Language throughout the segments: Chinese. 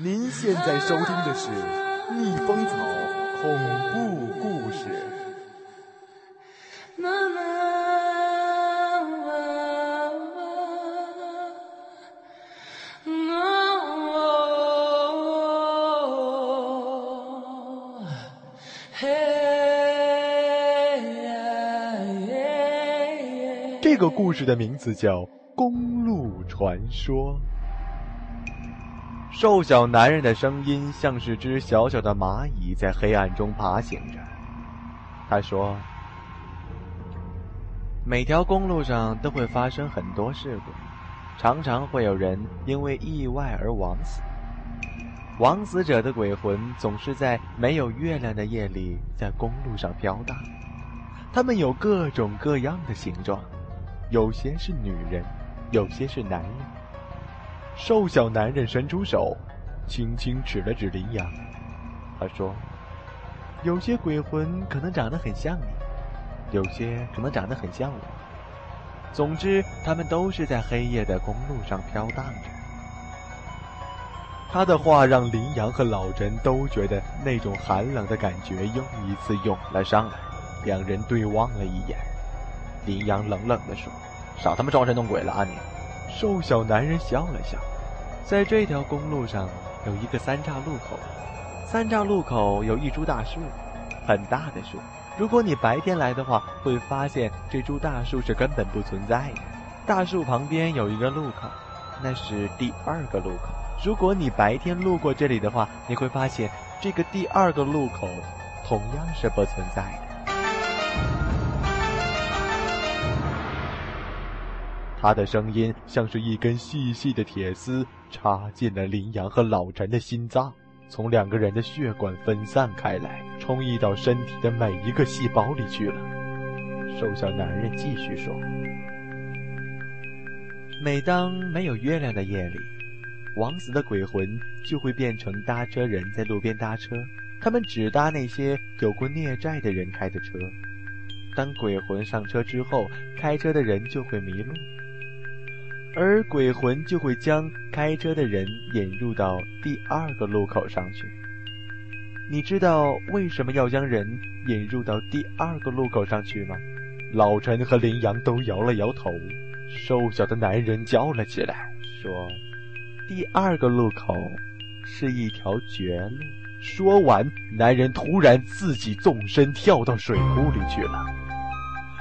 您现在收听的是《逆风草恐怖故事》。这个故事的名字叫《公路传说》。瘦小男人的声音像是只小小的蚂蚁在黑暗中爬行着。他说：“每条公路上都会发生很多事故，常常会有人因为意外而枉死。枉死者的鬼魂总是在没有月亮的夜里在公路上飘荡。他们有各种各样的形状，有些是女人，有些是男人。”瘦小男人伸出手，轻轻指了指林阳。他说：“有些鬼魂可能长得很像你，有些可能长得很像我。总之，他们都是在黑夜的公路上飘荡着。”他的话让林阳和老陈都觉得那种寒冷的感觉又一次涌了上来。两人对望了一眼，林阳冷冷地说：“少他妈装神弄鬼了啊你！”瘦小男人笑了笑，在这条公路上有一个三岔路口，三岔路口有一株大树，很大的树。如果你白天来的话，会发现这株大树是根本不存在的。大树旁边有一个路口，那是第二个路口。如果你白天路过这里的话，你会发现这个第二个路口同样是不存在的。他的声音像是一根细细的铁丝，插进了羚羊和老陈的心脏，从两个人的血管分散开来，充溢到身体的每一个细胞里去了。瘦小男人继续说：“每当没有月亮的夜里，枉死的鬼魂就会变成搭车人，在路边搭车。他们只搭那些有过孽债的人开的车。当鬼魂上车之后，开车的人就会迷路。”而鬼魂就会将开车的人引入到第二个路口上去。你知道为什么要将人引入到第二个路口上去吗？老陈和林羊都摇了摇头。瘦小的男人叫了起来，说：“第二个路口是一条绝路。”说完，男人突然自己纵身跳到水库里去了。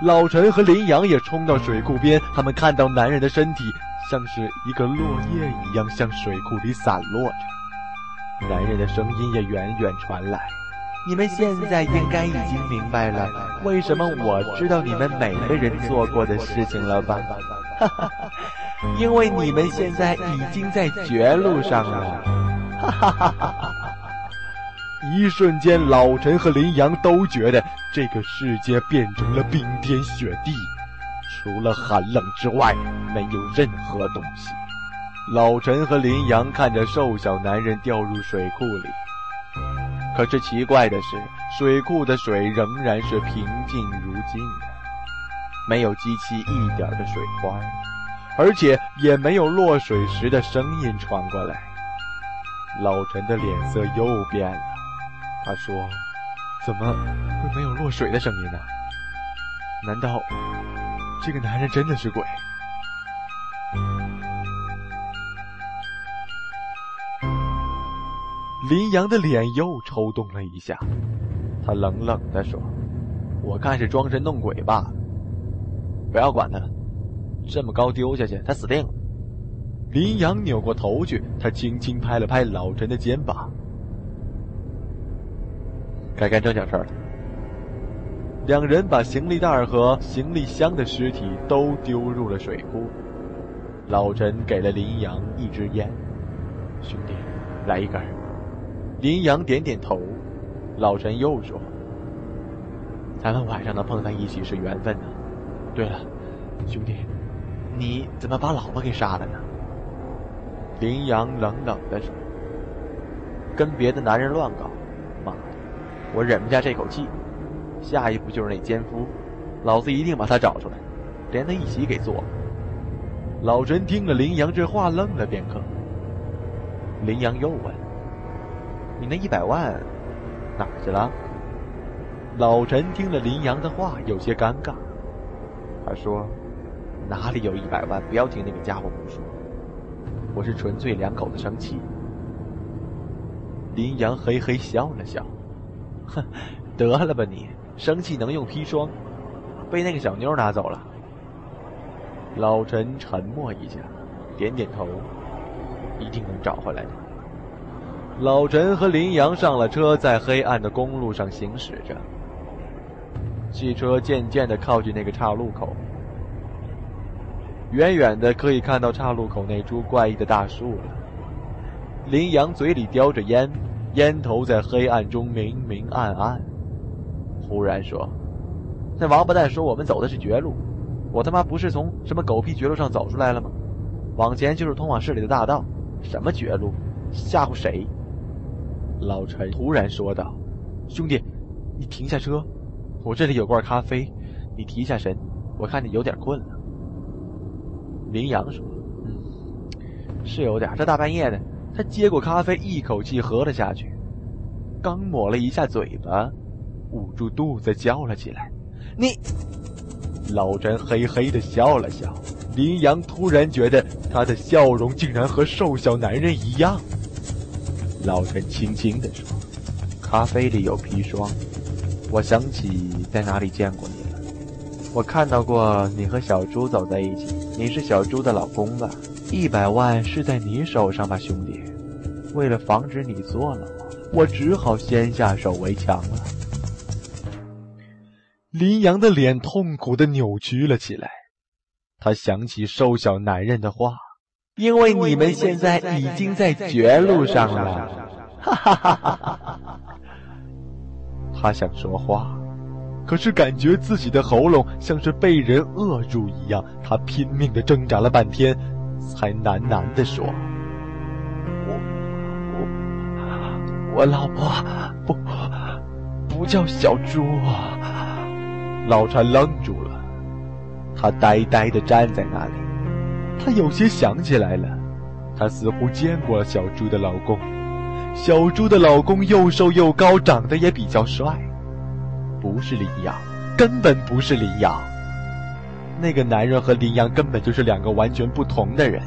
老陈和林羊也冲到水库边，他们看到男人的身体像是一个落叶一样向水库里散落着。男人的声音也远远传来：“你们现在应该已经明白了，为什么我知道你们每个人做过的事情了吧？哈哈，因为你们现在已经在绝路上了。”哈哈哈哈。一瞬间，老陈和林羊都觉得这个世界变成了冰天雪地，除了寒冷之外，没有任何东西。老陈和林羊看着瘦小男人掉入水库里，可是奇怪的是，水库的水仍然是平静如镜的，没有激起一点的水花，而且也没有落水时的声音传过来。老陈的脸色又变了。他说：“怎么会没有落水的声音呢？难道这个男人真的是鬼？”林阳的脸又抽动了一下，他冷冷地说：“我看是装神弄鬼罢了，不要管他了。这么高丢下去，他死定了。”林阳扭过头去，他轻轻拍了拍老陈的肩膀。该干正经事儿了。两人把行李袋和行李箱的尸体都丢入了水库。老陈给了林阳一支烟，兄弟，来一根。林阳点点头。老陈又说：“咱们晚上能碰在一起是缘分呢。对了，兄弟，你怎么把老婆给杀了呢？”林阳冷冷地说：“跟别的男人乱搞。”我忍不下这口气，下一步就是那奸夫，老子一定把他找出来，连他一起给做了。老陈听了林阳这话，愣了片刻。林阳又问：“你那一百万哪儿去了？”老陈听了林阳的话，有些尴尬。他说：“哪里有一百万？不要听那个家伙胡说，我是纯粹两口子生气。”林阳嘿嘿笑了笑：“哼，得了吧你，生气能用砒霜？被那个小妞拿走了。”老陈沉默一下，点点头：“一定能找回来的。”老陈和林阳上了车，在黑暗的公路上行驶着。汽车渐渐的靠近那个岔路口，远远的可以看到岔路口那株怪异的大树了。林阳嘴里叼着烟，烟头在黑暗中明明暗暗。忽然说：“那王八蛋说我们走的是绝路，我他妈不是从什么狗屁绝路上走出来了吗？往前就是通往市里的大道，什么绝路？吓唬谁？”老陈突然说道：“兄弟，你停下车。”我这里有罐咖啡，你提一下神，我看你有点困了。林阳说：“嗯，是有点。这大半夜的。”他接过咖啡，一口气喝了下去，刚抹了一下嘴巴，捂住肚子叫了起来：“你！”老陈嘿嘿的笑了笑。林阳突然觉得他的笑容竟然和瘦小男人一样。老陈轻轻的说：“咖啡里有砒霜。”我想起在哪里见过你了，我看到过你和小猪走在一起，你是小猪的老公吧？一百万是在你手上吧，兄弟？为了防止你做了我，我只好先下手为强了。林阳的脸痛苦的扭曲了起来，他想起瘦小男人的话，因为你们现在已经在绝路上了，哈哈哈哈哈哈。他想说话，可是感觉自己的喉咙像是被人扼住一样。他拼命的挣扎了半天，才喃喃的说：“我我我老婆不不叫小猪。”老陈愣住了，他呆呆的站在那里。他有些想起来了，他似乎见过小猪的老公。小猪的老公又瘦又高，长得也比较帅，不是林阳，根本不是林阳。那个男人和林阳根本就是两个完全不同的人。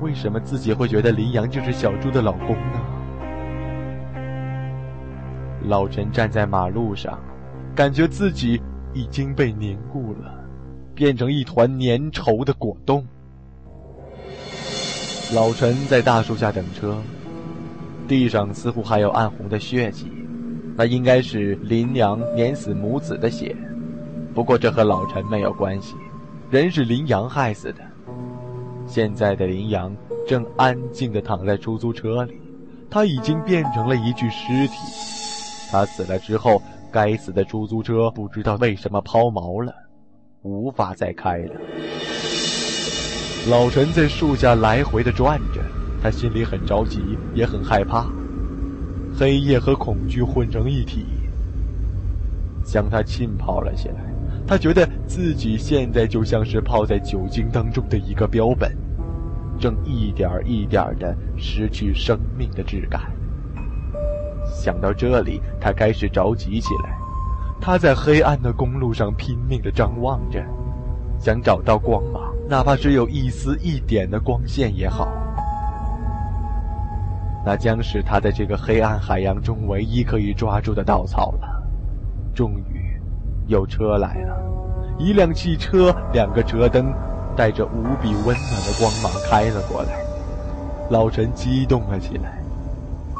为什么自己会觉得林阳就是小猪的老公呢？老陈站在马路上，感觉自己已经被凝固了，变成一团粘稠的果冻。老陈在大树下等车。地上似乎还有暗红的血迹，那应该是林阳碾死母子的血。不过这和老陈没有关系，人是林阳害死的。现在的林阳正安静地躺在出租车里，他已经变成了一具尸体。他死了之后，该死的出租车不知道为什么抛锚了，无法再开了。老陈在树下来回地转着。他心里很着急，也很害怕，黑夜和恐惧混成一体，将他浸泡了起来。他觉得自己现在就像是泡在酒精当中的一个标本，正一点一点的失去生命的质感。想到这里，他开始着急起来。他在黑暗的公路上拼命的张望着，想找到光芒，哪怕只有一丝一点的光线也好。那将是他在这个黑暗海洋中唯一可以抓住的稻草了。终于，有车来了，一辆汽车，两个车灯，带着无比温暖的光芒开了过来。老陈激动了起来，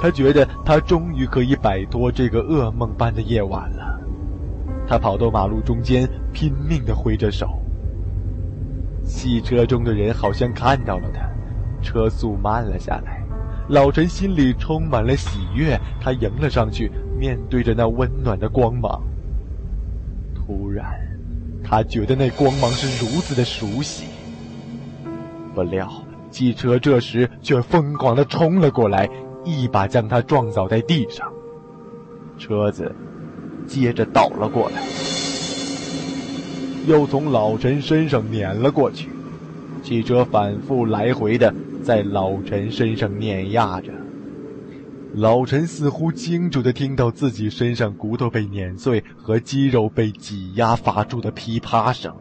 他觉得他终于可以摆脱这个噩梦般的夜晚了。他跑到马路中间，拼命地挥着手。汽车中的人好像看到了他，车速慢了下来。老陈心里充满了喜悦，他迎了上去，面对着那温暖的光芒。突然，他觉得那光芒是如此的熟悉。不料，汽车这时却疯狂地冲了过来，一把将他撞倒在地上。车子接着倒了过来，又从老陈身上碾了过去。汽车反复来回的在老陈身上碾压着。老陈似乎清楚的听到自己身上骨头被碾碎和肌肉被挤压发出的噼啪声。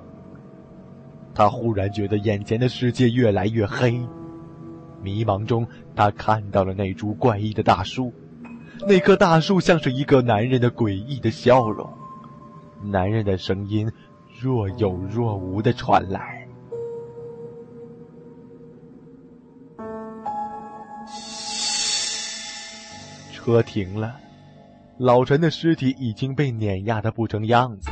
他忽然觉得眼前的世界越来越黑，迷茫中，他看到了那株怪异的大树，那棵大树像是一个男人的诡异的笑容，男人的声音若有若无的传来。车停了，老陈的尸体已经被碾压的不成样子。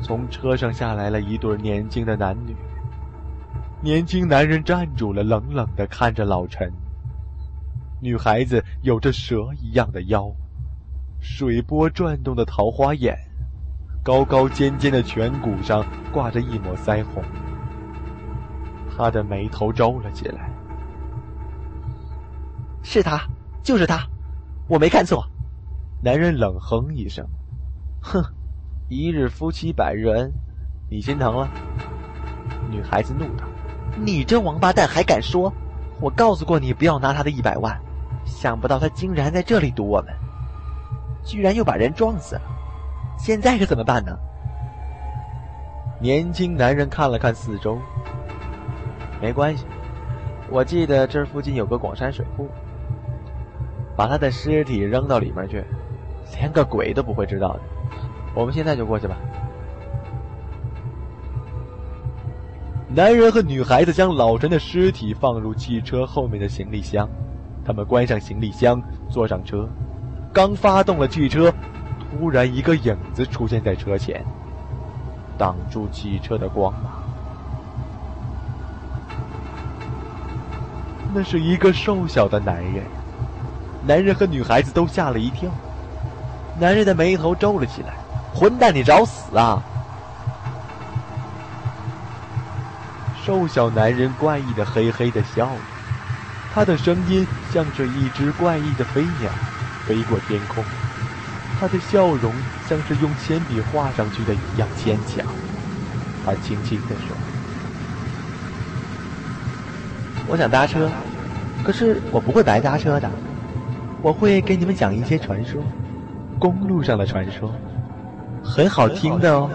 从车上下来了一对年轻的男女。年轻男人站住了，冷冷的看着老陈。女孩子有着蛇一样的腰，水波转动的桃花眼，高高尖尖的颧骨上挂着一抹腮红。她的眉头皱了起来。是他，就是他，我没看错。男人冷哼一声：“哼，一日夫妻百日恩，你心疼了？”女孩子怒道：“你这王八蛋还敢说？我告诉过你不要拿他的一百万，想不到他竟然在这里堵我们，居然又把人撞死了。现在可怎么办呢？”年轻男人看了看四周：“没关系，我记得这附近有个广山水库。”把他的尸体扔到里面去，连个鬼都不会知道的。我们现在就过去吧。男人和女孩子将老陈的尸体放入汽车后面的行李箱，他们关上行李箱，坐上车，刚发动了汽车，突然一个影子出现在车前，挡住汽车的光芒。那是一个瘦小的男人。男人和女孩子都吓了一跳，男人的眉头皱了起来：“混蛋，你找死啊！”瘦小男人怪异的嘿嘿的笑着，他的声音像是一只怪异的飞鸟飞过天空，他的笑容像是用铅笔画上去的一样牵强。他轻轻地说：“我想搭车，可是我不会白搭车的。”我会给你们讲一些传说，公路上的传说，很好听的哦。